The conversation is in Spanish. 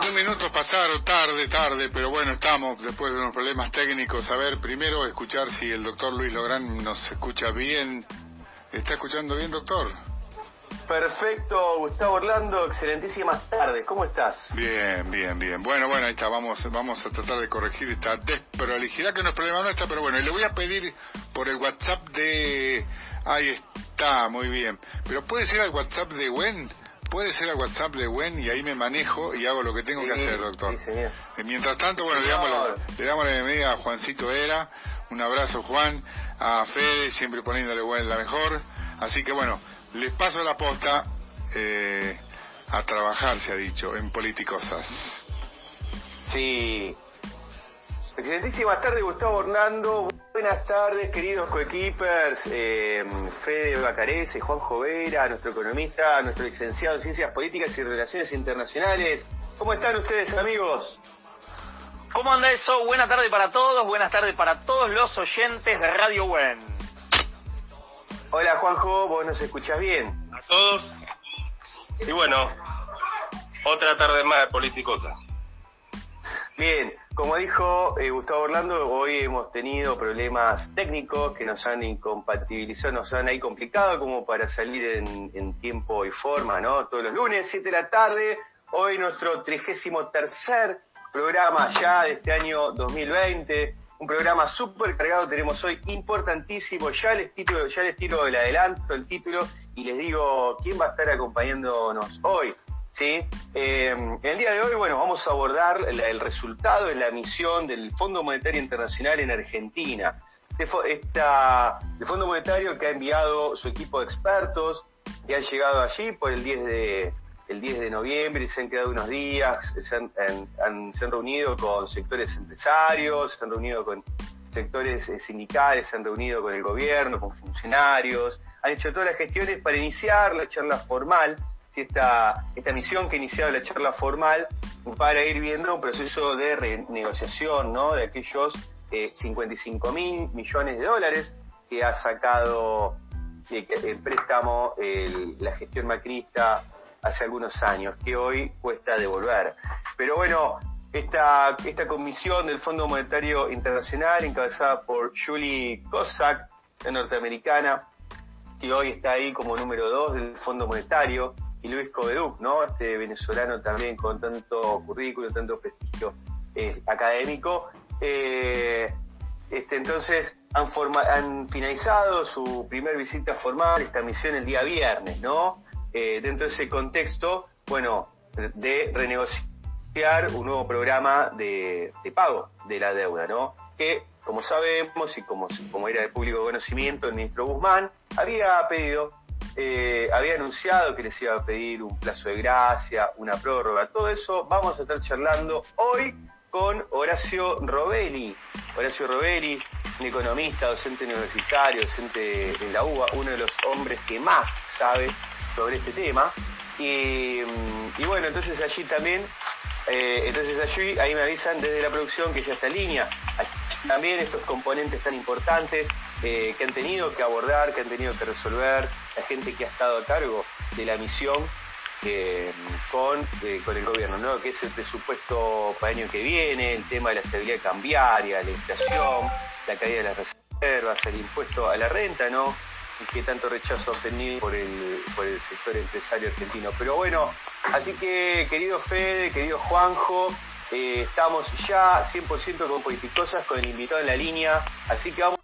21 minutos pasaron, tarde, tarde, pero bueno, estamos después de unos problemas técnicos. A ver, primero escuchar si el doctor Luis Lográn nos escucha bien. ¿Está escuchando bien, doctor? Perfecto, Gustavo Orlando, excelentísimas tardes, ¿cómo estás? Bien, bien, bien. Bueno, bueno, ahí está, vamos, vamos a tratar de corregir esta desprolijidad que no es problema nuestra, pero bueno, y le voy a pedir por el WhatsApp de... Ahí está, muy bien. Pero puede ser al WhatsApp de Gwen, puede ser al WhatsApp de Gwen y ahí me manejo y hago lo que tengo que hacer, doctor. Sí, señor. Eh, Mientras tanto, bueno, le damos, la, le damos la bienvenida a Juancito Era, un abrazo Juan, a Fede, siempre poniéndole Gwen la mejor. Así que bueno, les paso la posta eh, a trabajar, se ha dicho, en Politicosas. Sí. Excelentísimas tardes, Gustavo Hernando. Buenas tardes, queridos coequippers. Eh, Fede Bacarese, Juan Jovera, nuestro economista, nuestro licenciado en Ciencias Políticas y Relaciones Internacionales. ¿Cómo están ustedes, amigos? ¿Cómo anda eso? Buena tarde para todos, buenas tardes para todos los oyentes de Radio Wen. Hola, Juanjo, vos nos escuchás bien. a todos. Y bueno, otra tarde más de Politicosas. Bien, como dijo eh, Gustavo Orlando, hoy hemos tenido problemas técnicos que nos han incompatibilizado, nos han ahí complicado como para salir en, en tiempo y forma, ¿no? Todos los lunes, 7 de la tarde, hoy nuestro trigésimo tercer programa ya de este año 2020, un programa súper cargado tenemos hoy, importantísimo, ya les, tiro, ya les tiro el adelanto, el título, y les digo quién va a estar acompañándonos hoy. ¿Sí? Eh, en el día de hoy, bueno, vamos a abordar el, resultado de la misión del Fondo Monetario Internacional en Argentina. Este esta- el Fondo Monetario que ha enviado su equipo de expertos, que han llegado allí por el 10 de, el 10 de noviembre y se han quedado unos días, se han reunido con sectores empresarios, se han reunido con sectores eh, sindicales, se han reunido con el gobierno, con funcionarios, han hecho todas las gestiones para iniciar la charla formal, si esta, esta misión que ha iniciado la charla formal para ir viendo un proceso de renegociación ¿no? de aquellos eh, 55 mil millones de dólares que ha sacado eh, el préstamo la gestión macrista hace algunos años, que hoy cuesta devolver. Pero bueno, esta, esta comisión del Fondo Monetario Internacional, encabezada por Julie Cossack, la norteamericana, que hoy está ahí como número dos del Fondo Monetario, y Luis Coveduc, ¿no? Este venezolano también con tanto currículum, tanto prestigio eh, académico. Eh, este, entonces han, finalizado su primer visita formal, esta misión el día viernes, ¿no? Eh, dentro de ese contexto, bueno, de renegociar un nuevo programa de, de pago de la deuda, ¿no? Que, como sabemos y como, como era de público conocimiento, el ministro Guzmán había pedido, eh, había anunciado que les iba a pedir un plazo de gracia, una prórroga, todo eso vamos a estar charlando hoy con Horacio Robelli. Horacio Robelli, un economista, docente universitario, docente en la UBA, uno de los hombres que más sabe sobre este tema. Y, mm, bueno, entonces allí también, eh, entonces allí, ahí me avisan desde la producción que ya está en línea. También estos componentes tan importantes eh, que han tenido que abordar, que han tenido que resolver, la gente que ha estado a cargo de la misión con, eh, con el gobierno, ¿no? que es el presupuesto para el año que viene, el tema de la estabilidad cambiaria, la inflación, la caída de las reservas, el impuesto a la renta, ¿no? Que tanto rechazo ha obtenido por el, por el sector empresario argentino. Pero bueno, así que querido Fede, querido Juanjo, eh, estamos ya 100% con Politicosas, con el invitado en la línea, así que vamos